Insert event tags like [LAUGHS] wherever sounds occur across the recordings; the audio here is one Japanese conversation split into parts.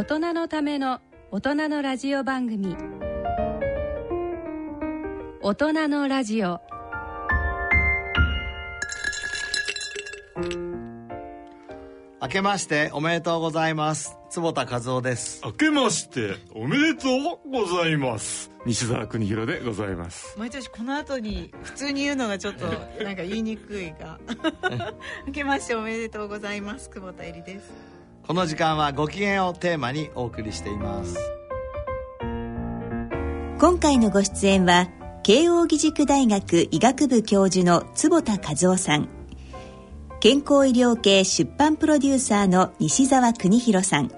大人のための大人のラジオ番組。大人のラジオ。明けましておめでとうございます。坪田和夫です。明けましておめでとうございます。西澤邦弘でございます。毎年この後に普通に言うのがちょっとなんか言いにくいが。[LAUGHS] 明けましておめでとうございます。久保田絵里ですこの時間はご機嫌をテーマにお送りしています。今回のご出演は慶應義塾大学医学部教授の坪田和夫さん。健康医療系出版プロデューサーの西澤邦弘さん。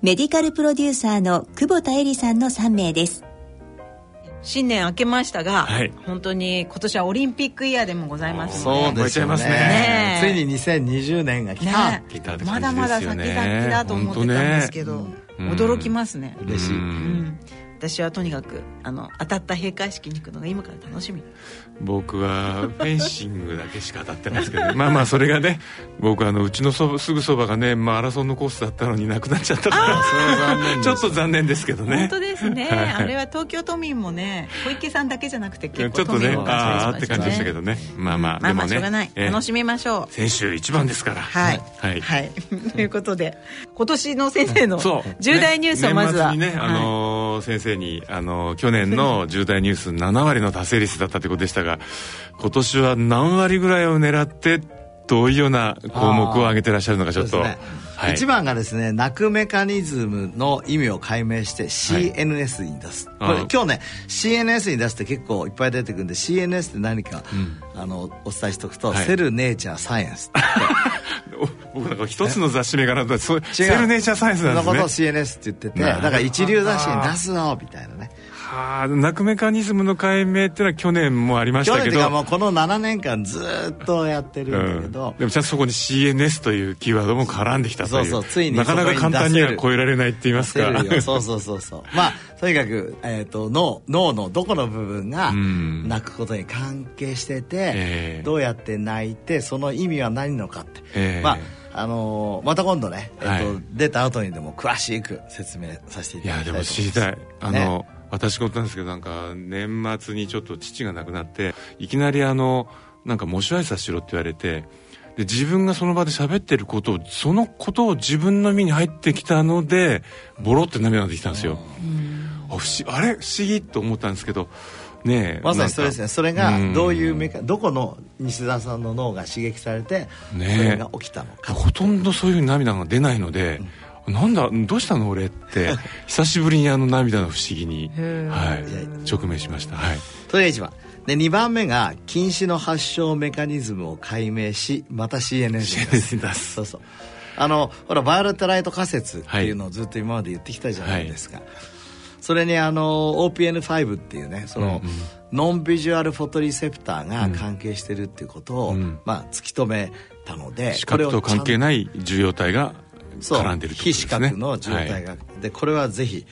メディカルプロデューサーの久保田恵里さんの3名です。新年明けましたが、はい。本当に今年はオリンピックイヤーでもございますそうのでですよね。燃えちゃいますね。ねついに2020年が来た、ね来たってまだまだ先々だと思ってたんですけど、ね。驚きますね、嬉しい、うん。うん私はとにかくあの当たった閉会式に行くのが今から楽しみ。僕はフェンシングだけしか当たってないですけど、[LAUGHS] まあまあそれがね僕あのうちのそすぐそばがねマラソンのコースだったのになくなっちゃったか。らちょっと残念ですけどね。本当ですね、はいあれは東京都民もね小池さんだけじゃなくて結構ちょっとねああーって感じでしたけどね。まあまあまあまあでもね。しょうがない、ええ。楽しみましょう。先週一番ですから。はい。はい、はい、[LAUGHS] ということで今年の先生の重大ニュースをまずは、ね年末にね、あのー先生に、あのー去年の [LAUGHS] 重大ニュース7割の達成率だったということでしたが今年は何割ぐらいを狙ってどういうような項目を挙げてらっしゃるのかちょっと、ね。はい、一番がですね泣くメカニズムの意味を解明して CNS に出す、これああ今日ね CNS に出すって結構いっぱい出てくるんで CNS って何か、ん。あのお伝えしておくと、はい。セルネイチャーサイエンスお [LAUGHS] 僕なんか一つの雑誌名からそうセルネイチャーサイエンスそのことをなんですね CNS って言っててだから一流雑誌に出すのみたいなねはあ泣くメカニズムの解明っていうのは去年もありましたけど。もうこの7年間ずっとやってるんだけど、うん、でもちゃんとそこに CNS というキーワードも絡んできたという。そうそうついになかなか簡単には超えられないって言いますか。そうそうそうそう。[LAUGHS] まあとにかく、えー、と脳脳のどこの部分がうん。泣くことに関係してて、ええ。どうやって泣いてその意味は何のかって、ええ。まああのーまた今度ね、えーとはい。出た後にでも詳しく説明させていいただきたいと思います。やでも知りたい。あの、ね私事なんですけどなんか年末にちょっと父が亡くなっていきなりあのなんか喪主挨拶しろって言われてで自分がその場で喋ってることをそのことを自分の身に入ってきたのでボロって涙が出てきたんですよ、あ不思あれ？不思議と思ったんですけどねえまさにそれですね。それがうん。どういうメカどこの西田さんの脳が刺激されて、ねえ。それが起きたのか。ほとんどそういう涙が出ないので、なんだどうしたの俺って [LAUGHS] 久しぶりにあの涙の不思議に、はい、直面しました。はい。それが一番で2番目が禁止の発症メカニズムを解明しまた CNS に出す。そうそう。あのほらバイオレットライト仮説っていうのをずっと今まで言ってきたじゃないですか、それにあの OPN5 っていうねその、うんうん。ノンビジュアルフォトリセプターが関係してるっていうことを、うん。まあ、突き止めたので視覚と関係いない受容体が絡んでるってことで非視すね覚の状態はが、でこれはぜひ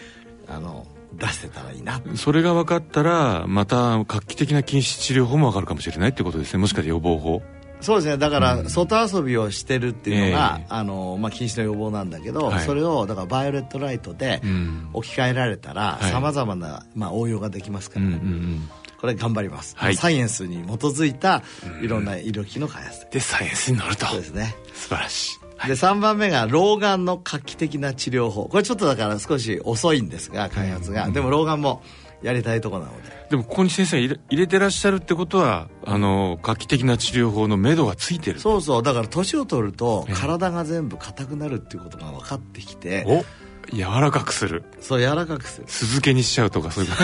あの出せたらいいな、いそれが分かったらまた画期的な禁止治療法も分かるかもしれないってことですね。もしかして予防法。そうですね。だから外遊びをしてるっていうのが、ええ。あのまあ、禁止の予防なんだけど、はい。それをだからバイオレットライトでうん。置き換えられたらはい。さまざまな、まあ、応用ができますかうんら、うんうん。これ頑張ります、はい。サイエンスに基づいたいろんな医療機の開発でサイエンスに乗ると。そうですね。素晴らしいで3番目が老眼の画期的な治療法。これちょっとだから少し遅いんですが開発が、でも老眼もやりたいところなので。でもここに先生入れ入れてらっしゃるってことはあの画期的な治療法の目処がついてる。そうそう。だから年を取るとええ。体が全部硬くなるっていうことが分かってきてお柔らかくするそう柔らかくする酢漬けにしちゃうとかそういうこ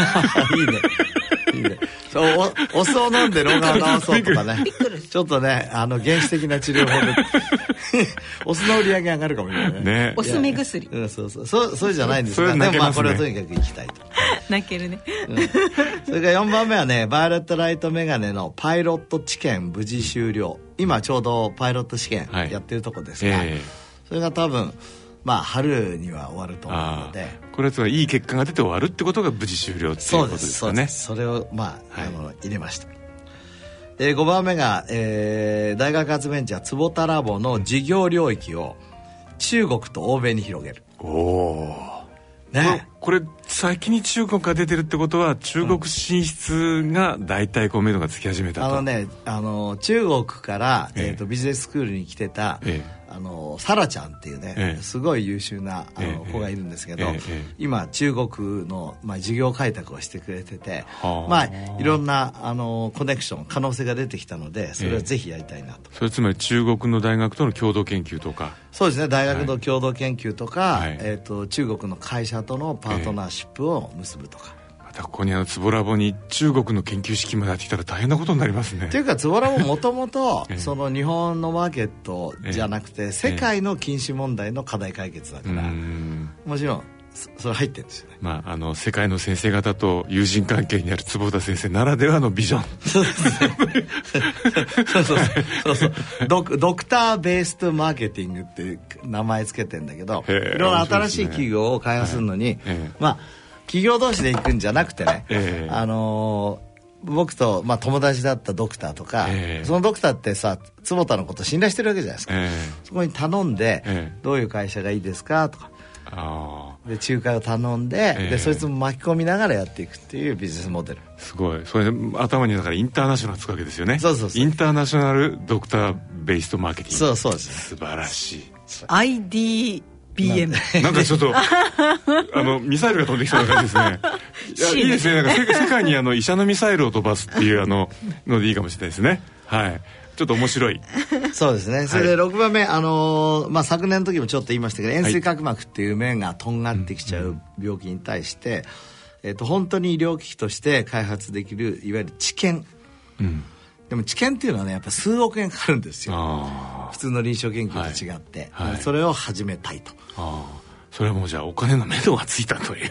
と [LAUGHS] いいね。いいね。そうおお酢を飲んで老眼を治そうとかね。ちょっとね、あの原始的な治療法で。[LAUGHS] お酢の売り上げ上がるかもしれないね。ねおすめ薬うん、そうそう。そう、そうじゃないんですそが、でもまあこれはとにかく行きたいと。[LAUGHS] 泣けるねそれから4番目はね、バイオレットライトメガネのパイロット治験無事終了。今ちょうどパイロット試験はいやってるとこですが、ええそれが多分、まあ春には終わると思うあので。あこれはつまりいい結果が出て終わるってことが無事終了っていうことですかね。それをまあ,、はい。あの入れました。で5番目が、えー大学発ベンチャー坪田ラボの事業領域を中国と欧米に広げる。おおね。これ先に中国が出てるってことは中国進出が大体こう目処がつき始めたと、あのねあの中国から、ええ。えー、とビジネススクールに来てた、ええ。あのサラちゃんっていうね、ええ。すごい優秀なあの、ええ。子がいるんですけど、ええ。ええ。今中国の、まあ、事業開拓をしてくれてて、はあ。まあいろんなあのコネクション可能性が出てきたのでそれはぜひやりたいなと、それつまり中国の大学との共同研究とかそうですね。大学の共同研究とか、はい。えー、と中国の会社とのパートナーシップを結ぶとか、またここにあのツボラボに中国の研究資金までやってきたら大変なことになりますね。っていうかズボラももともと [LAUGHS] ええ。その日本のマーケットじゃなくて世界の禁止問題の課題解決だかうらん。もちろんそそれ入ってるんですよね。まああの世界の先生方と友人関係にある坪田先生ならではのビジョン。そうそうそう。そうドクドクターベースとマーケティングっていう名前つけてんだけどいろんな新しい企業を開発するのに、ええ。まあ企業同士で行くんじゃなくてね、ええ。あのー僕と、まあ、友達だったドクターとか、ええ。そのドクターってさ坪田のこと信頼してるわけじゃないですか、え。そこに頼んで、ええ。どういう会社がいいですかとかで仲介を頼んで,、ええ。でそいつも巻き込みながらやっていくっていうビジネスモデル。あすごい。それで頭にだからインターナショナルつくわけですよね。そうそうそう。インターナショナルドクターベースとマーケティング。そうそうですね素晴らしい。IDBM なんかちょっと [LAUGHS] あのミサイルが飛んできそうな感じですね。いやいいですね。なんか世世界にあの医者のミサイルを飛ばすっていうあののでいいかもしれないですね。はいちょっと面白い。[LAUGHS] そうですね。それで6番目、あのーまあ、昨年の時もちょっと言いましたけど円錐角膜っていう面がとんがってきちゃう病気に対して、えっと本当に医療機器として開発できるいわゆる治験。うん。でも治験っていうのはねやっぱ数億円かかるんですよ。あ普通の臨床研究と違って、はい。はい。それを始めたいと。それはもうじゃあお金の目処がついたという。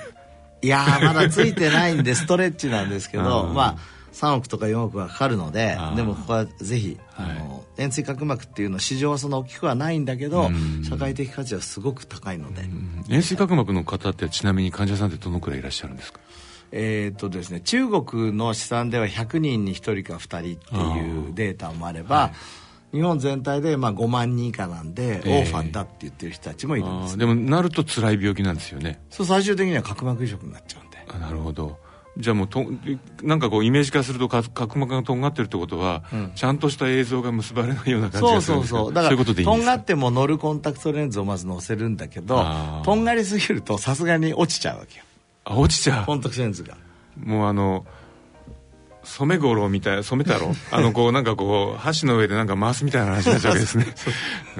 いやーまだついてないんでストレッチなんですけど [LAUGHS] うん。まあ3億とか4億はかかるのででもここはぜひ、あの円錐角膜っていうの市場はそんな大きくはないんだけどうん。社会的価値はすごく高いので、円錐角膜の方ってちなみに患者さんってどのくらいいらっしゃるんですか？えーっとですね中国の試算では100人に1人か2人っていうデータもあれば、日本全体でまあ5万人以下なんで、ええオーファンだって言ってる人たちもいるんですあー。でもなると辛い病気なんですよね。そう最終的には角膜移植になっちゃうんで。あなるほどじゃあもうとなんかこうイメージ化するとか角膜がとんがってるってことは、うん。ちゃんとした映像が結ばれないような感じがするんでそうそうそう。いうことでいいんですか？らとんがっても乗るコンタクトレンズをまず乗せるんだけどとんがりすぎるとさすがに落ちちゃうわけよ。あ落ちちゃう？コンタクトレンズが。もうあの染五郎みたい染太郎？[LAUGHS] あのこうなんかこう箸の上でなんか回すみたいな話になっちゃうわけですね。[LAUGHS]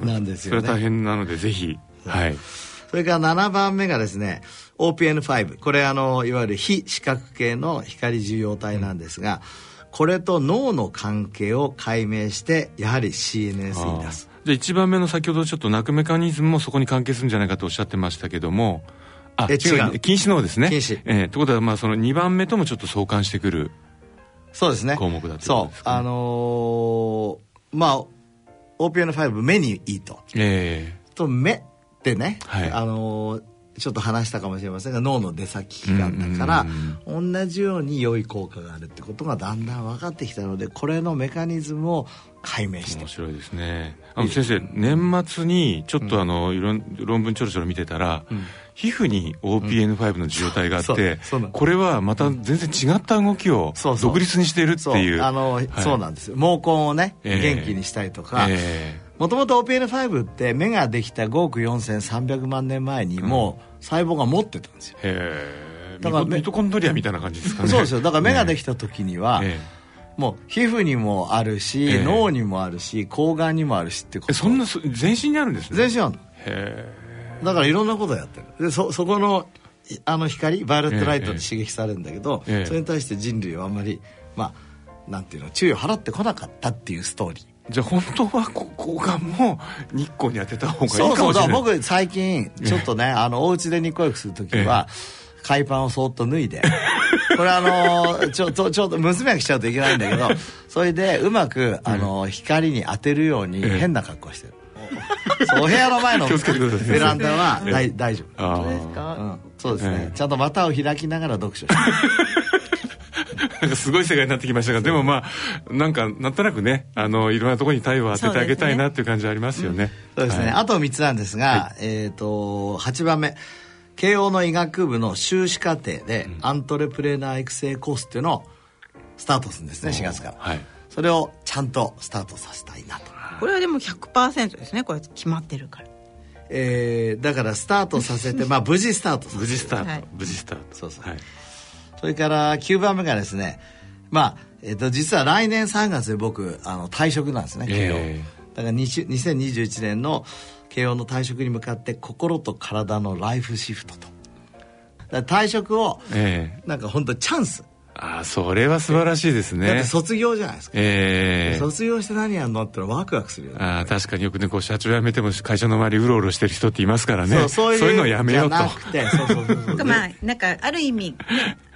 うんなんですよね。それは大変なのでぜひ。はいそれから7番目がですね OPN5 これあのいわゆる非視覚系の光受容体なんですが、これと脳の関係を解明してやはり CNS に出す。じゃあ1番目の先ほどちょっと泣くメカニズムもそこに関係するんじゃないかとおっしゃってましたけどもあえ違う。禁止の方ですね。禁止。えー、ということはまあその2番目ともちょっと相関してくるそうですね。項目だとそう。あのーまあ OPN5 目にいいと。え。と目ってね、はい。あのーちょっと話したかもしれませんが脳の出先器官だから同じように良い効果があるってことがだんだん分かってきたのでこれのメカニズムを解明して。面白いですね。あの先生年末にちょっとあの、いろん論文ちょろちょろ見てたら、皮膚に OPN5 の受容体があって、そうそうなのこれはまた全然違った動きをそうそう。独立にしているってそう。いう。あの、はい。そうなんです。よ毛根をね、ええ。元気にしたりとかえもともと OPN5 って目ができた5億4300万年前にもう細胞が持ってたんですよ、えへえだからミトコンドリアみたいな感じですかね。そうですよ。だから目ができきた時には、えもう皮膚にもあるし、ええ。脳にもあるし睾丸にもあるしってこと。えそんなそ全身にあるんですね。全身あるの。へだからいろんなことやってる。でそそこのいあの光バイオレットライトで刺激されるんだけど、ええ。それに対して人類はあんまりまあなんていうの注意を払ってこなかったっていうストーリー。えじゃあ本当はここがもう日光に当てた方がいいそうそうだかもしれない。僕最近ちょっとねあのお家で日光浴する時は海パンをそっと脱いで [LAUGHS] これあのちょちょちょっと娘が来ちゃうといけないんだけどそれでうまくあの光に当てるようにええ。変な格好してる。そうお部屋の前のベランダは大大丈夫。あ本当ですーか、うん、そうですね、ええ。ちゃんと股を開きながら読書してるなんかすごい世界になってきましたがでもまあなんかなんとなくねあのいろんなところに太陽を当ててあげたいなっていう感じはありますよね。そうですね、はい。あと3つなんですが、えっ、と8番目。慶応の医学部の修士課程で、アントレプレーナー育成コースっていうのをスタートするんですね4月から、はい。それをちゃんとスタートさせたいなと、これはでも100%ですねこれ決まってるから。えーだからスタートさせて [LAUGHS] まあ無事スタートさせて無事スタート、はい。無事スタート。そうそう。はいそれから9番目がですね。まあ、えっと実は来年3月で僕あの退職なんですね慶応、えだから20 2021年の慶応の退職に向かって心と体のライフシフトと。退職をええ。なんか本当チャンス、ああそれは素晴らしいですだってね卒業じゃないですか、ええ。卒業して何やるのってのはワクワクするよね。ああ確かによくねこう社長辞めても会社の周りうろうろしてる人っていますからね。そうそういうのをやめようと。じゃなくてそうそうそうそう。[LAUGHS] まあなんかある意味ね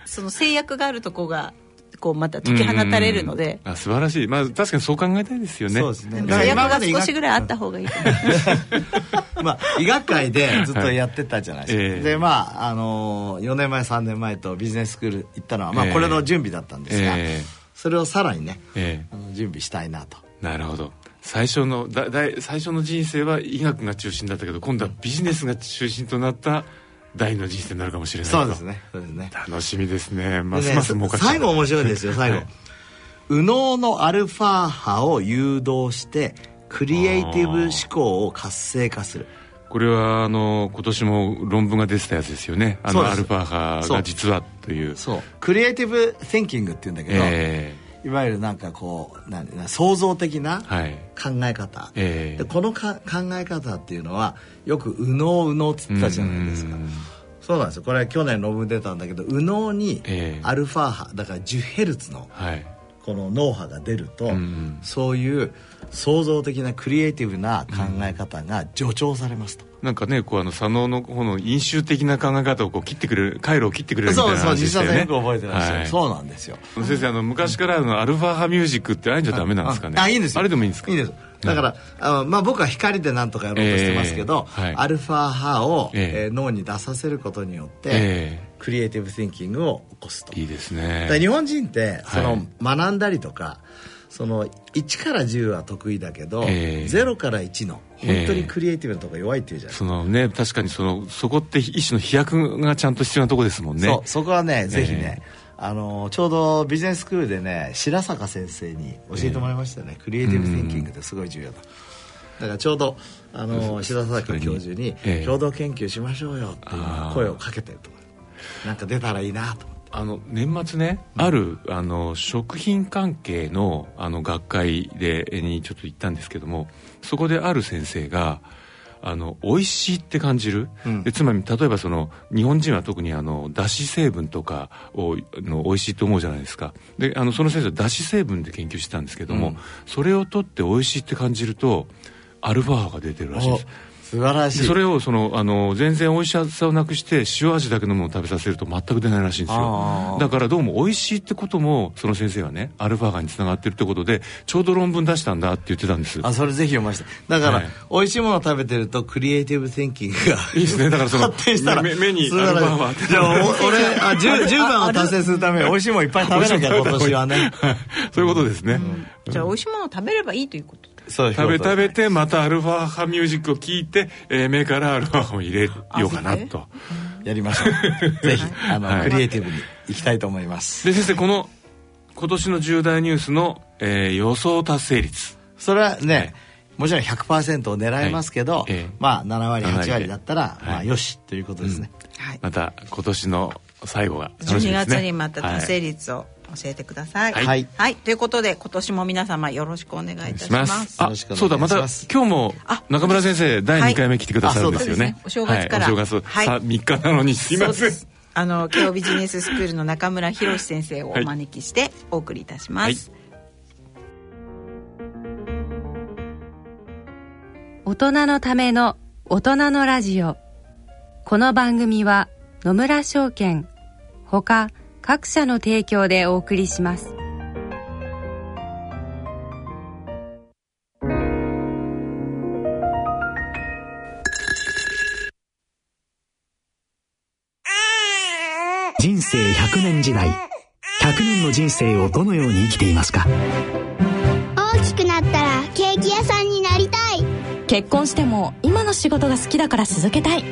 その制約があるとこがこうまた解き放たれるので。うんあ素晴らしい。まあ確かにそう考えたいですよね。そうですね。制約が少しぐらいあった方がいいと思いますまあ、医学界でずっとやってたじゃないですか、はい。ええでまあ、あの4年前3年前とビジネススクール行ったのは、まあ、ええ。これの準備だったんですが、ええ。それをさらにねええ。あの準備したいなと。なるほど。最初のだだい最初の人生は医学が中心だったけど今度はビジネスが中心となった第二の人生になるかもしれないと。そうですね。そうですね。楽しみですね。まですねます儲かっちゃう最後面白いですよ最後、は [LAUGHS] い右脳のアルファ波を誘導してクリエイティブ思考を活性化する。これはあの今年も論文が出てたやつですよね。あのアルファ波が実はという。そう。クリエイティブ・シンキングっていうんだけど、えいわゆるなんかこうなんな創造的なえはい。考え方、ええ。でこのか考え方っていうのはよく右脳右脳って言ってたじゃないですか。うん。そうなんですよ。これは去年論文出たんだけど右脳にええ。アルファ波だから10ヘルツのはい。この脳波が出ると、ん。そういう創造的なクリエイティブな考え方が助長されますと、なんかねこうあの左脳の方の飲酒的な考え方をこう切ってくれる回路を切ってくれるみたいなそうそう話でしたよね。西田さんよく覚えてらっしゃる、はい。そうなんですよ。先生あの昔からあのアルファ波ミュージックってああいうんじゃダメなんですかね。ああいいんですよ。あれでもいいんですか？いいんです。だから、あのまあ、僕は光でなんとかやろうとしてますけど、ええはい。アルファ波を、ええ。えー脳に出させることによって、えクリエイティブ・シンキングを起こすと。えいいですね。日本人ってその、はい。学んだりとかその1から10は得意だけど、ええ。0から1の本当にクリエイティブなとこ弱いっていうじゃないですそのね確かにそのそこって一種の飛躍がちゃんと必要なとこですもんか、ね。そうそこはねぜひね、あのちょうどビジネススクールでね白坂先生に教えてもらいましたね、クリエイティブ・シンキングってすごい重要だ。だからちょうどあの白坂教授にええ。共同研究しましょうよっていう声をかけてるとこなんか出たらいいなとあの年末ね、あるあの食品関係のあの学会でにちょっと行ったんですけどもそこである先生があの美味しいって感じる、うん。でつまり例えばその日本人は特にあのだし成分とかをの美味しいと思うじゃないですか。であのその先生はだし成分で研究してたんですけども、うん。それを取って美味しいって感じるとアルファ波が出てるらしいです素晴らしい。でそれをそのあの全然美味しさをなくして塩味だけのものを食べさせると全く出ないらしいんですあよーだからどうも美味しいってこともその先生はねアルファ波につながってるってことでちょうど論文出したんだって言ってたんです。あそれぜひ読ませて。だから、はい美味しいものを食べてるとクリエイティブ・シンキングがいいですね。だからその発展したら目目に素晴らしい。アルファ波じゃあお俺あ 10, 10番を達成するために美味しいものいっぱい食べなきゃ今年はね。は [LAUGHS] いそういうことですね、じゃあ美味しいものを食べればいいということ食べ食べてまたアルファ波ミュージックを聞いて、えー目からアルファ波を入れようかなと。やりましょう。[LAUGHS] ぜひあの、はい。クリエイティブに行きたいと思います。で先生この今年の重大ニュースの、えー予想達成率。それはね、はい。もちろん100%を狙いますけど、はい。ええ。まあ7割7割8割だったら、まあはい。よしということですね、はい。また今年の最後が楽しみ12ですね。月にまた達成率を教えてください。はい。はい、ということで今年も皆様よろしくお願いいたししまます。す。あそうだまた今日もあ中村先生第2回目来てくださるんですよね、あそうですね。お正月から。はい、お正月、はい。さ3日なのにすいません。あの慶応ビジネススクールの中村博先生をお招きしてお送りいたします、大人のための大人のラジオ。この番組は野村証券ほか各社の提供でお送りします。人生100年時代。100年の人生をどのように生きていますか？大きくなったらケーキ屋さんになりたい。結婚しても今の仕事が好きだから続けたい。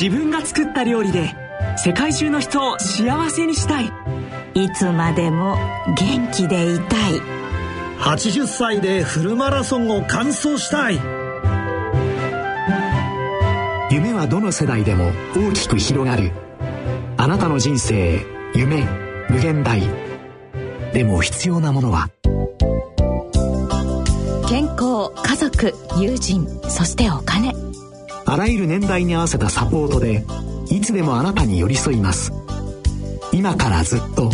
自分が作った料理で世界中の人を幸せにしたい。いつまでも元気でいたい。80歳でフルマラソンを完走したい。夢はどの世代でも大きく広がる。あなたの人生夢無限大。でも必要なものは？健康家族友人そしてお金。あらゆる年代に合わせたサポートでいつでもあなたに寄り添います。今からずっと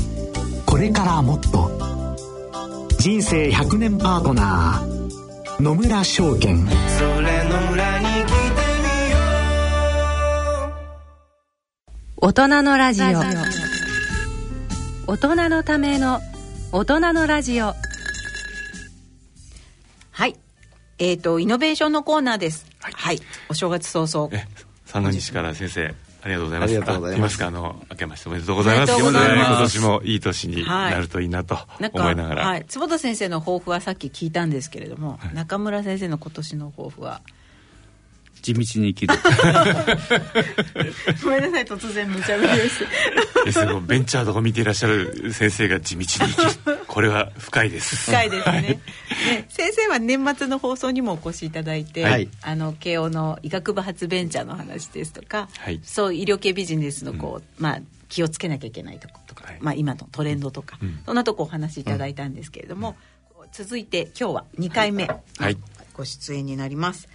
これからもっと。人生100年パートナー野村証券。それの裏に来てみよう大人のラジオ。大人のための大人のラジオ。はい。えっ、ー、とイノベーションのコーナーです。はい、はい、お正月早々。三が日から先生ありがとうございます。ありがとうございます。か、あの、明けましておめでとうございます。今年もいい年になるといいなと思いながら。はい。坪田先生の抱負はさっき聞いたんですけれども、はい、中村先生の今年の抱負は？地道に生きる。[LAUGHS] ごめんなさい突然無茶ぶり [LAUGHS] ですベンチャーとか見ていらっしゃる先生が地道に生きる。[LAUGHS] これは深いです。深いですね。はい、ね先生は年末の放送にもお越しいただいて、はい、あの慶応の医学部発ベンチャーの話ですとか、はい、そう医療系ビジネスのこう、うん、まあ気をつけなきゃいけないとことか、まあ、今のトレンドとか、うん、そんなとこお話しいただいたんですけれども、うん、続いて今日は2回目、ご出演になります。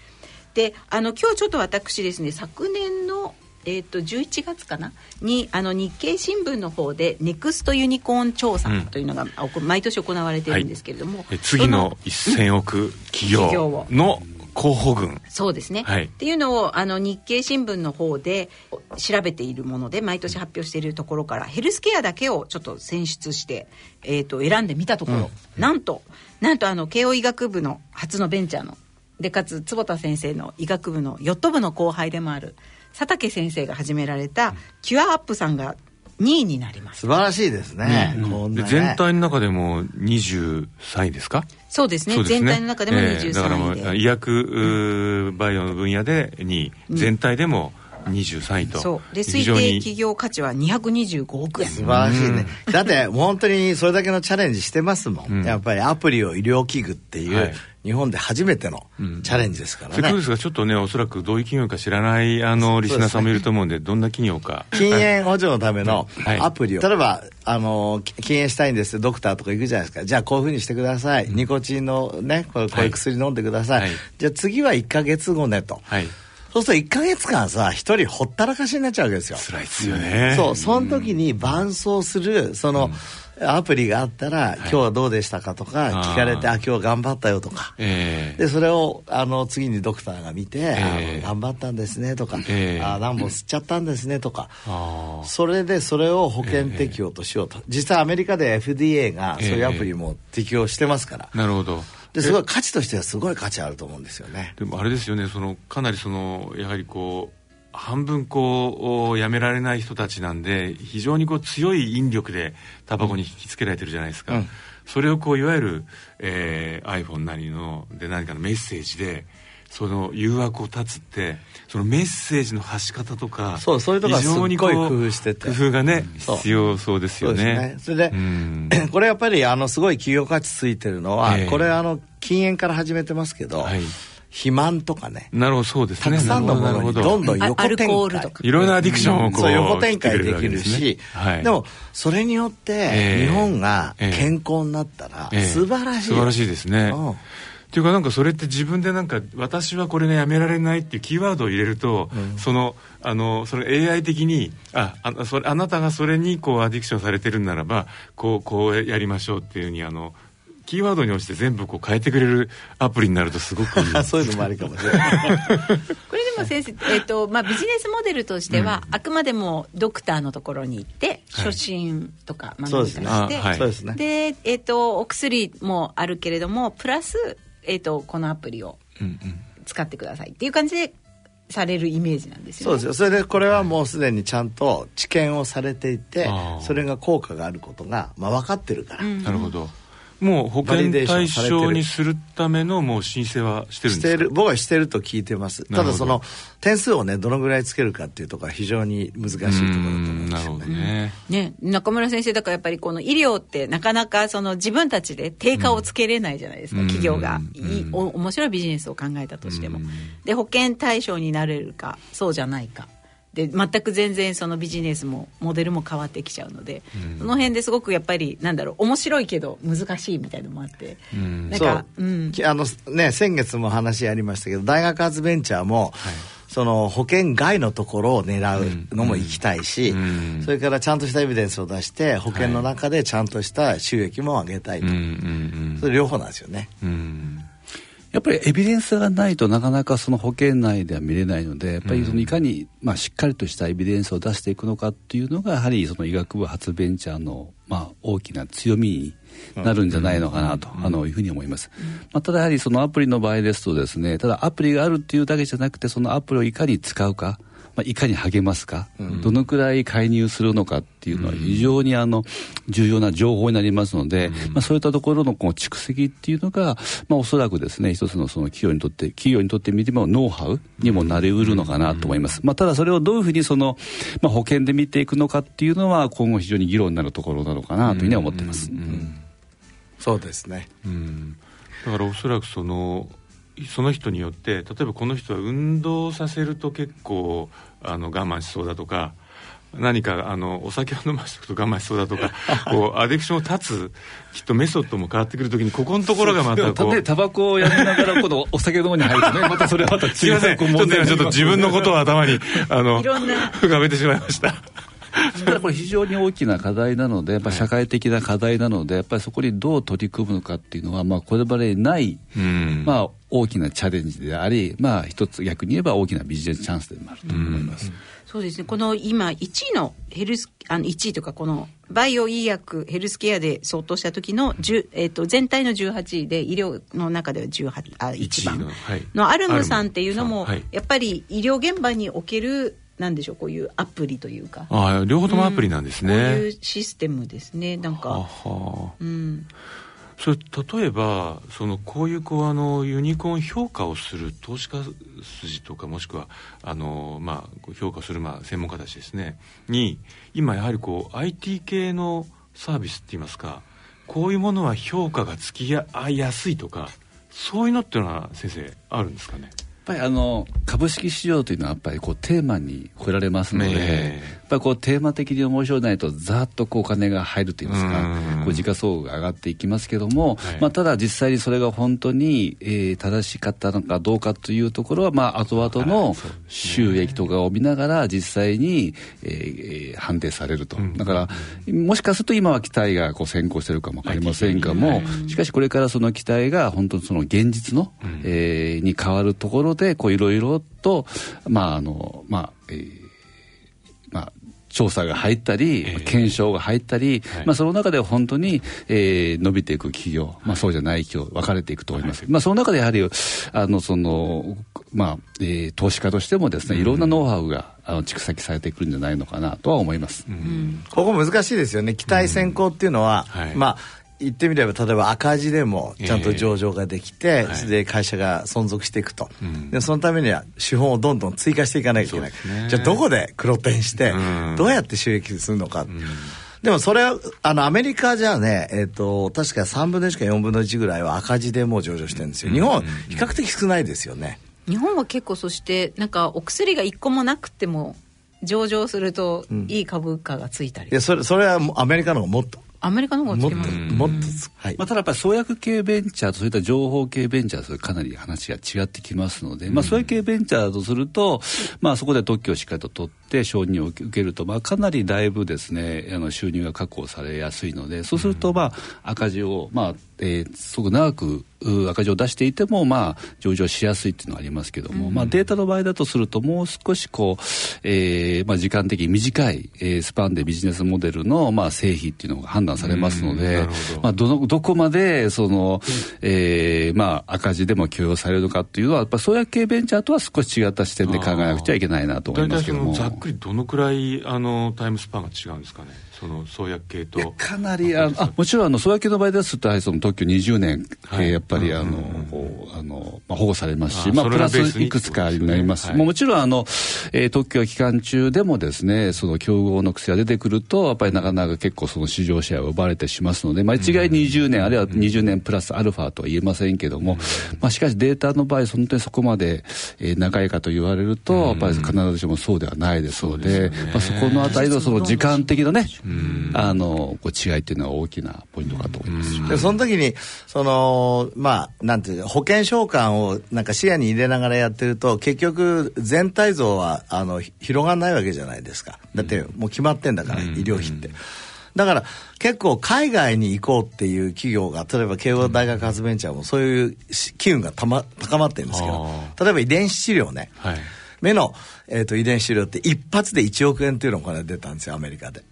であの今日ちょっと私ですね昨年のえーと、11月かな？にあの日経新聞の方でネクストユニコーン調査というのが、うん、毎年行われているんですけれども、はい、次の1000億企業の候補群。そうですね、はい、っていうのをあの日経新聞の方で調べているもので毎年発表しているところからヘルスケアだけをちょっと選出して、えーと、選んでみたところ、うん、なんとなんとあの慶応医学部の初のベンチャーのでかつ坪田先生の医学部のヨット部の後輩でもある佐竹先生が始められたキュアアップさんが2位になります。素晴らしいですね。うんね、全体の中でも23位ですか？そうですね、ね、全体の中でも23位で、え。ー、だからもう医薬バイオの分野で2位、うん、全体でも23位と。そう。で推定企業価値は225億円。素晴らしいね、だって本当にそれだけのチャレンジしてますもん、うん、やっぱりアプリを医療器具っていう、はい。日本で初めてのチャレンジですからね。せっかくですが、ちょっとね、おそらくどういう企業か知らないあのリスナーさんもいると思うんで、どんな企業か。禁煙補助のためのアプリを、例えば、あの、禁煙したいんですドクターとか行くじゃないですか。じゃあこういうふうにしてください。ニコチンのね、こういう薬飲んでください。じゃあ次は1か月後ねと。はいそうすると1か月間さ一人ほったらかしになっちゃうわけですよ。辛いですよね。そうその時に伴走するその、アプリがあったら、今日はどうでしたかとか聞かれて、あ今日頑張ったよとか、でそれをあの次にドクターが見て、えー、頑張ったんですねとか、えー、あ何本吸っちゃったんですねとか、それでそれを保険適用としようと、実際アメリカで FDA がそういうアプリも適用してますから。なるほどですごい価値としてはすごい価値あると思うんですよね。でもあれですよね、そのかなりそのやはりこう半分こうやめられない人たちなんで非常にこう強い引力でタバコに引きつけられてるじゃないですか、うん、それをこういわゆる、えー、iPhone なりので何かのメッセージでその誘惑を断つってそのメッセージの発し方とかそうそういうところ非常に工夫してて。工夫がね、うん、必要そうですよね。それで、うん、これやっぱりあのすごい企業価値ついてるのは、えー、これあの禁煙から始めてますけど、はい。肥満とかねなるほどそうですね。たくさんのものにどんどん横展開。いろんなアディクションをこう、う横展開できるし、はい、でもそれによって日本が健康になったら素晴らしい、素晴らしいですね、うん。っていうかなんかそれって自分でなんか私はこれがやめられないっていうキーワードを入れると、うん、そのあのそれ AI 的にああそれあなたがそれにこうアディクションされてるんならばこうこうやりましょうっていうふうにあのキーワードに応じて全部こう変えてくれるアプリになるとすごく [LAUGHS] そういうのもありかもしれない。[LAUGHS] これでも先生、えーとまあ、ビジネスモデルとしては、うん、あくまでもドクターのところに行って初診とか学びとして、はい、で、えーと、お薬もあるけれどもプラス、えーと、このアプリを使ってくださいっていう感じでされるイメージなんですよ、ね、そうですよ。それでこれはもうすでにちゃんと治験をされていてそれが効果があることが、まあ、分かってるから、うん、なるほどもう保険対象にするためのもう申請はしてるんですか？僕はしてると聞いてます。ただその点数をねどのぐらいつけるかっていうところは非常に難しいところだと思うんですよね。ね。ね。中村先生だからやっぱりこの医療ってなかなかその自分たちで定価をつけれないじゃないですか、企業が。いいお面白いビジネスを考えたとしても。で保険対象になれるかそうじゃないかで全く全然そのビジネスもモデルも変わってきちゃうので、うん、その辺ですごくやっぱりなんだろう面白いけど難しいみたいのもあって、うん、なんかう、うん、あのね先月も話ありましたけど大学発ベンチャーも、はい。その保険外のところを狙うのも行きたいし、うん。うん、それからちゃんとしたエビデンスを出して保険の中でちゃんとした収益も上げたいと、はい、それ両方なんですよね。うんやっぱりエビデンスがないとなかなかその保険内では見れないのでやっぱりそのいかにまあしっかりとしたエビデンスを出していくのかっていうのがやはりその医学部発ベンチャーのまあ大きな強みになるんじゃないのかなと、あのいうふうに思います、まあ、ただやはりそのアプリの場合ですとですねただアプリがあるっていうだけじゃなくてそのアプリをいかに使うかまあ、いかに励ますか、うん、どのくらい介入するのかっていうのは非常にあの重要な情報になりますので、うん、まあ、そういったところのこう蓄積っていうのが、まあ、おそらくですね一つのその企業にとって企業にとってみてもノウハウにもなりうるのかなと思います、まあ、ただそれをどういうふうにその、まあ、保険で見ていくのかっていうのは今後非常に議論になるところなのかなというふうに思ってます、そうですね、だからおそらくそのその人によって例えばこの人は運動させると結構あの我慢しそうだとか何かあのお酒を飲ませておくと我慢しそうだとか [LAUGHS] こうアディクションを断つきっとメソッドも変わってくるときにここのところがまたこうタバコをやりながらこのお酒飲むに入るとね [LAUGHS] またそれはまた違うすいません。ちょっとちょっと自分のことを頭にあの深めてしまいました [LAUGHS] ただこれ非常に大きな課題なので、やっぱ社会的な課題なので、やっぱりそこにどう取り組むのかっていうのは、まあ、これまでにない、まあ、大きなチャレンジであり、まあ、一つ逆に言えば大きなビジネスチャンスでもあると思います。そうですね。この今1位のヘルスあの1位とかこのバイオ医薬ヘルスケアで相当した時のえっ、ー、と全体の18位で医療の中では18あ1番の,、はい、のアルムさんっていうのも、はい、やっぱり医療現場におけるなんでしょうこういうアプリというか。あ両方ともアプリなんですね、うん、こういうシステムですね。なんか。はは、うん、それ例えばそのこういうこうあのユニコーン評価をする投資家筋とかもしくはあの、まあ、評価するまあ専門家たちですね。に今やはりこう IT 系のサービスって言いますかこういうものは評価がつきややすいとかそういうのっていうのは先生あるんですかね？ぱりあの株式市場というのはやっぱりこうテーマに振られますので、やっぱりこうテーマ的に面白いないとざっとこうお金が入るといいますか、こう時価総額が上がっていきますけども、はい、まあ、ただ実際にそれが本当に、えー、正しかったのかどうかというところは、まあ後々の収益とかを見ながら実際に、えー、判定されると、だからもしかすると今は期待がこう先行してるかも分かりませんがも、しかしこれからその期待が本当にその現実の、えー、に変わるところでこういろいろとまああのまあ、えー、まあ調査が入ったり、えー、検証が入ったり、はい、まあ、その中で本当に、えー、伸びていく企業、まあ、そうじゃない企業分かれていくと思います、はい、まあ、その中でやはりあのその、まあえー、投資家としてもですねいろんなノウハウが、あの蓄積されてくるんじゃないのかなとは思います、うん、ここ難しいですよね。期待先行っていうのは、うん。はい、まあ言ってみれば例えば赤字でもちゃんと上場ができて、えー、で会社が存続していくと、はい、でそのためには資本をどんどん追加していかなきゃいけない、ね、じゃあどこで黒点して、うん、どうやって収益するのか、うん、でもそれはあのアメリカじゃね、えーと、確か3分の1か4分の1ぐらいは赤字でもう上場してるんですよ。日本は比較的少ないですよね、日本は結構そしてなんかお薬が1個もなくても上場するといい株価がついたり、いやそれそれはアメリカの方がもっとアメリカの方がつけます。もっとはい。まあ、ただやっぱり創薬系ベンチャーとそういった情報系ベンチャーとかなり話が違ってきますので、まあ、創薬系ベンチャーだとすると、まあ、そこで特許をしっかりと取って承認を受けると、まあ、かなりだいぶですねあの収入が確保されやすいのでそうすると、まあ、赤字を、まあえー、すごく長く赤字を出していても、まあ、上場しやすいっていうのはありますけども、うん、まあ、データの場合だとすると、もう少しこう、えーまあ、時間的に短い、えー、スパンでビジネスモデルの、まあ、成否っていうのが判断されますので、ど。まあ、どのどこまでその、えーまあ、赤字でも許容されるのかっていうのは、やっぱ創薬系ベンチャーとは少し違った視点で考えなくちゃいけないなと思いますけども。っくりどのくらいあのタイムスパンが違うんですかね？その創薬系と。かなりああもちろんあの創薬系の場合ですとその特許20年、はい、えー、やっぱりあの、あの、まあ、保護されますしまあ、プラスいくつかになります、はい、もちろんあの、えー、特許期間中でもですねその競合の癖が出てくるとやっぱりなかなか結構その市場シェアを奪われてしますので、まあ、一概20年、あるいは20年プラスアルファとは言えませんけども、まあ、しかしデータの場合本当にそこまで、えー、長いかと言われるとやっぱり必ずしもそうではないですので、まあ、そこのあたりのその時間的なねあののこう違いっていうのは大きなポイントかと思います。でその時にそのまあなんていう保険償還をなんか視野に入れながらやってると結局全体像はあの広がらないわけじゃないですか。だってもう決まってんだから、医療費って。だから結構海外に行こうっていう企業が例えば慶応大学発ベンチャーもそういう機運がた、ま、高まってるんですけど例えば遺伝子治療ね、はい、目の、えーと、遺伝子治療って一発で1億円っていうのがこれ出たんですよアメリカで。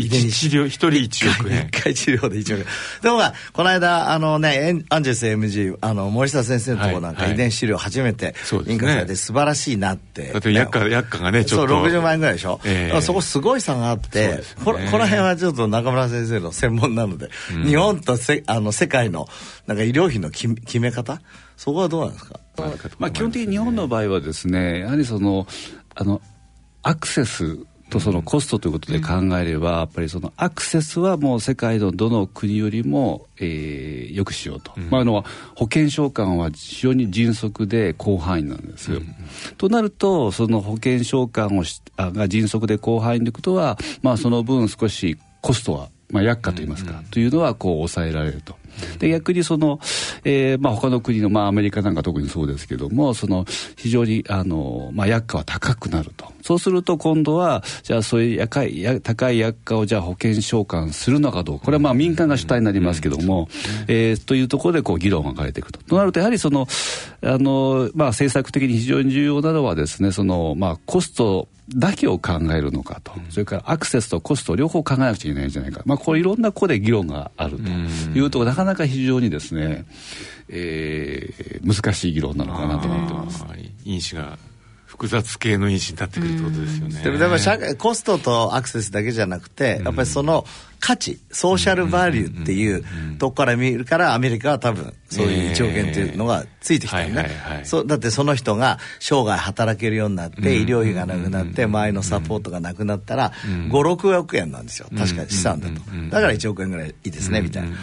遺伝子治療、一人一億円。一回治療で一億円。でもまあ、この間、あのね、アンジェス MG、あの、森下先生のとこなんか遺伝子治療初めて認可されて素晴らしいなって。だって薬価、薬価がね、ちょっと。そう、60万円ぐらいでしょ？えー、そこすごい差があって、この辺はちょっと中村先生の専門なので、日本とせあの世界のなんか医療費の決め方？そこはどうなんですか？まあ、基本的に日本の場合はですね、やはりその、あの、アクセスとそのコストということで考えれば、やっぱりそのアクセスはもう世界のどの国よりも、えー、よくしようと、うん、まあ、あの保険償還は非常に迅速で広範囲なんですよ。うん、となるとその保険償還をしあが迅速で広範囲ということは、まあ、その分少しコストはまあ、薬価といいますか、うんうん、というのはこう抑えられると。で逆にその、えーまあ、他の国の、まあ、アメリカなんか特にそうですけどもその非常にあの、まあ、薬価は高くなると。そうすると今度はじゃあそういう高い高い薬価をじゃあ保険償還するのかどうか。これはまあ民間が主体になりますけども、えー、というところでこう議論が分かれていくと。となるとやはりそのあの、まあ、政策的に非常に重要なのはですねその、まあ、コストだけを考えるのかと、それからアクセスとコスト両方考えなくちゃいけないんじゃないか、まあ、これいろんなここで議論があると。いうとなかなか非常にですね、えー、難しい議論なのかなと思ってます。因子が複雑系の因子になってくるってことですよね。でもでも社会コストとアクセスだけじゃなくて、やっぱりその価値ソーシャルバリューっていうとこから見るからアメリカは多分そういう1億円っていうのがついてきたよね。そうだってその人が生涯働けるようになって医療費がなくなって周りのサポートがなくなったら56億円なんですよ。確かに資産だと。だから1億円ぐらいいいですねみたいな。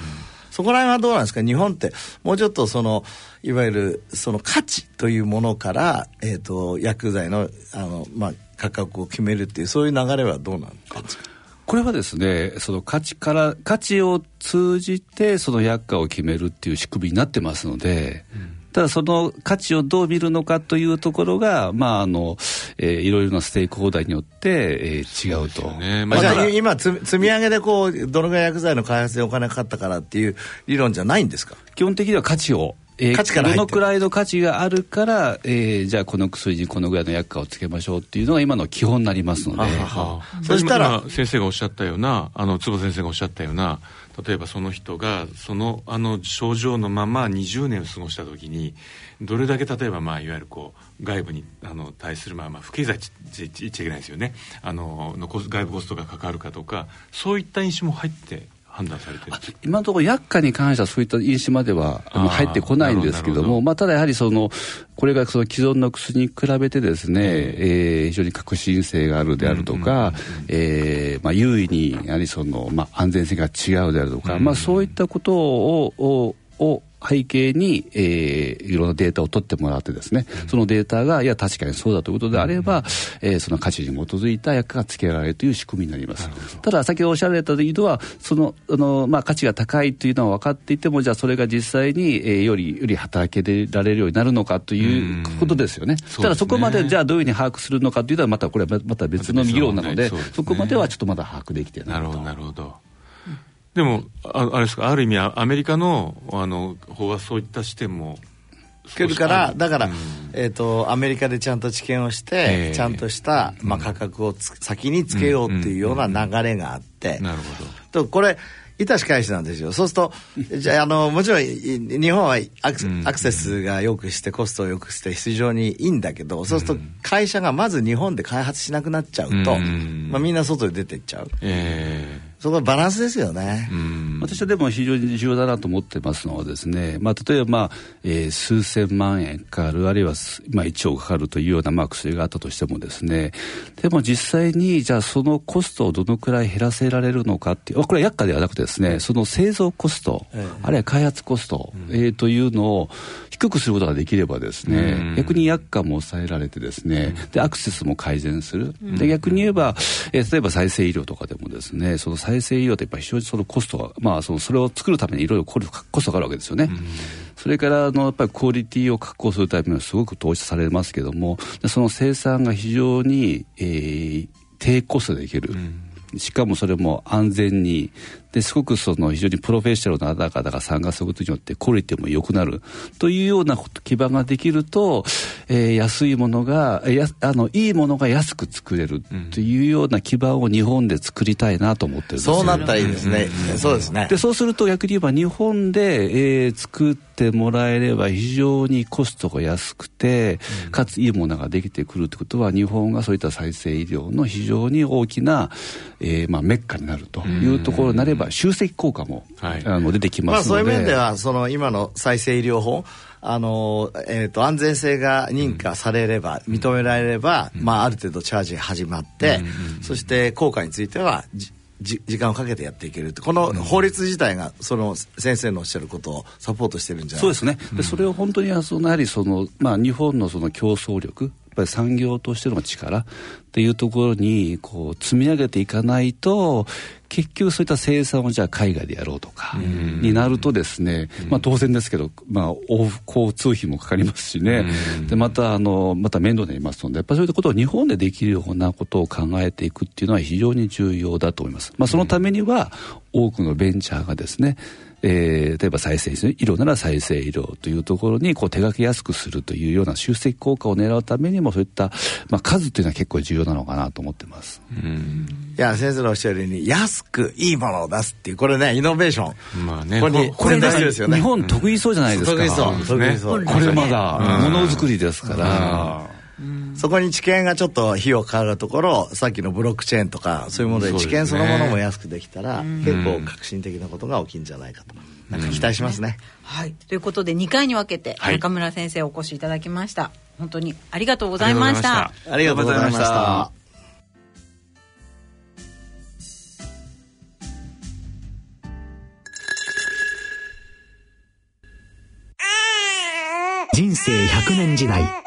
そこら辺はどうなんですか？日本ってもうちょっとそのいわゆるその価値というものから、えーと、薬剤のあの、まあ、価格を決めるっていうそういう流れはどうなんですか？これはですね、その価値から、価値を通じてその薬価を決めるっていう仕組みになってますので、うんただその価値をどう見るのかというところが、まああのえー、いろいろなステークホルダーによって、えー、違うと。ねまあ、じゃあ今積み上げでこうどのぐらい薬剤の開発でお金かかったからっていう理論じゃないんですか？基本的には価値をえー、価値からどのくらいの価値があるから、えー、じゃあこの薬にこのぐらいの薬価をつけましょうっていうのが今の基本になりますので。そしたら先生がおっしゃったようなあの坪先生がおっしゃったような例えばその人がそのあの症状のまま20年を過ごした時にどれだけ例えばまあいわゆるこう外部にあの対するまあまあ不経済言っちゃいけないですよね。あのの外部コストがかかるかとかそういった因子も入って判断されてる今のところ薬価に関してはそういった因子までは入ってこないんですけどもまあ、ただやはりそのこれがその既存の薬に比べてですね、えー、非常に革新性があるであるとか、えまあ、優位にやはりその、まあ、安全性が違うであるとか、まあ、そういったことををを背景に、えー、いろんなデータを取ってもらってですね、そのデータが、いや、確かにそうだということであれば、えー、その価値に基づいた薬価がつけられるという仕組みになります。ただ、先ほどおっしゃられたのは、その、あの、まあ、価値が高いというのは分かっていても、じゃあ、それが実際に、えー、より、より働けられるようになるのかということですよね。ただ、そこまで、じゃあ、どういうふうに把握するのかというのは、また、これはまた別の議論なので、そこまではちょっとまだ把握できてないなるほど、なるほど。でもああれですか？ある意味アメリカのあの法はそういった視点もけるからだから、うん、えーと、アメリカでちゃんと治験をして、えー、ちゃんとした、まあ、価格を先につけようっていうような流れがあって、なるほど。とこれ致し返しなんですよ。そうするとじゃあのもちろん日本はアク,、アクセスが良くしてコストを良くして非常にいいんだけどそうすると会社がまず日本で開発しなくなっちゃうと、まあ、みんな外で出ていっちゃう。えーそこはバランスですよね。私はでも非常に重要だなと思ってますのはですね、まあ、例えば、まあえー、数千万円かかるあるいは、まあ、1億かかるというような、まあ、薬があったとしてもですねでも実際にじゃあそのコストをどのくらい減らせられるのかっていうこれは薬価ではなくてですねその製造コスト、えあるいは開発コスト、うん、えー、というのを低くすることができればですね、逆に薬価も抑えられてですね、でアクセスも改善する、で逆に言えば、えー、例えば再生医療とかでもですねその再生医療ってやっぱり非常にそのコストが、まあ、そのそれを作るためにいろいろコストがあるわけですよね。それからあのやっぱりクオリティを確保するためにはすごく投資されますけどもその生産が非常に、えー、低コストでいける。うんしかもそれも安全にですごくその非常にプロフェッショナルな方々が参加することによってクオリティも良くなるというような基盤ができると、えー、安いものがやあのいいものが安く作れるというような基盤を日本で作りたいなと思ってるんですよ、そうなったらいいですね、うん、そうですね。でそうすると逆に言えば日本で、えー、作ってもらえれば非常にコストが安くて、うん、かついいものができてくるということは日本がそういった再生医療の非常に大きな、えーまあ、メッカになるというところになれば集積効果も、はい、あの出てきますので、まあ、そういう面ではその今の再生医療法あの、えーと、安全性が認可されれば、うん、認められれば、うん、まあ、ある程度チャージが始まって、うん、そして効果については時間をかけてやっていけるこの法律自体がその先生のおっしゃることをサポートしてるんじゃないですか？そうですね、でそれを本当にそのやはりその、まあ、日本のその競争力ぱり産業としての力っていうところにこう積み上げていかないと結局そういった生産をじゃあ海外でやろうとかになるとですね、まあ、当然ですけど、まあ、交通費もかかりますしね、でまたあのまた面倒になりますのでやっぱりそういったことを日本でできるようなことを考えていくっていうのは非常に重要だと思います。まあ、そのためには多くのベンチャーがですねえー、例えば再生医療なら再生医療というところにこう手がけやすくするというような集積効果を狙うためにもそういった、まあ、数というのは結構重要なのかなと思ってます。いや先生のおっしゃるように安くいいものを出すっていうこれねイノベーション。まあねこれこれ大事ですよね。日本得意そうじゃないですか。得意そう得意そう。これまだものづくりですから。そこに知見がちょっと費用かかるところさっきのブロックチェーンとかそういうもので知見そのものも安くできたら、結構革新的なことが起きるんじゃないかと。なんか期待しますね、はい、ということで2回に分けて中村先生お越しいただきました、はい、本当にありがとうございました。ありがとうございました。人生100年時代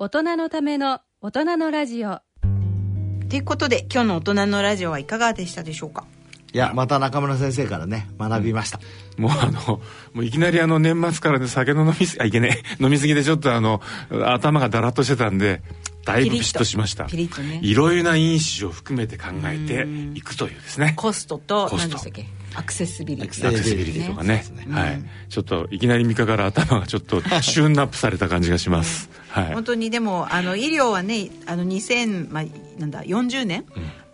大人のための大人のラジオ。ということで今日の大人のラジオはいかがでしたでしょうか？いやまた中村先生からね学びました、うん、もうあのもういきなりあの年末からね酒の飲みすぎあいけね [LAUGHS] 飲みすぎでちょっとあの頭がだらっとしてたんでだいぶピシッとしました、いろいろな因子を含めて考えていくというですね。コストと何でしたっけ？アクセシビリティ。アクセシビリティとかね、ね、はい、ちょっといきなり3日から頭がちょっと [LAUGHS] シューンナップされた感じがします、はい、本当にでもあの医療はねあの2000、まあ、なんだ40年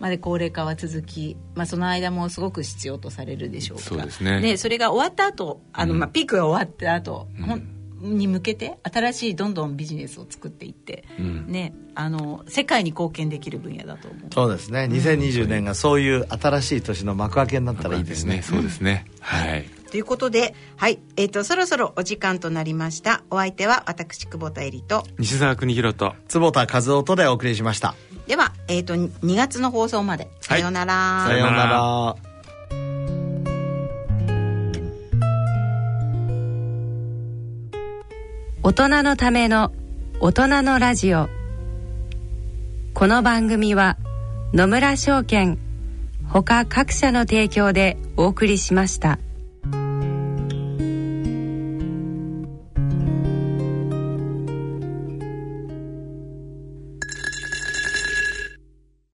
まで高齢化は続き、まあ、その間もすごく必要とされるでしょうそうですね。でそれが終わった後あの、まあ、ピークが終わった後、うん。に向けて新しいどんどんビジネスを作っていって、うん、ね、あの世界に貢献できる分野だと思う。そうですね。2020年がそういう新しい年の幕開けになったらいいですね、そうですね、はいということで、はい、えっ、ー、と、そろそろお時間となりました。お相手は私、久保田恵里と、西澤邦弘と、坪田和夫とでお送りしました。では、えっ、ー、と、2月の放送まで。さようなら。はい、さようなら。大人のための大人のラジオこの番組は野村証券ほか各社の提供でお送りしました。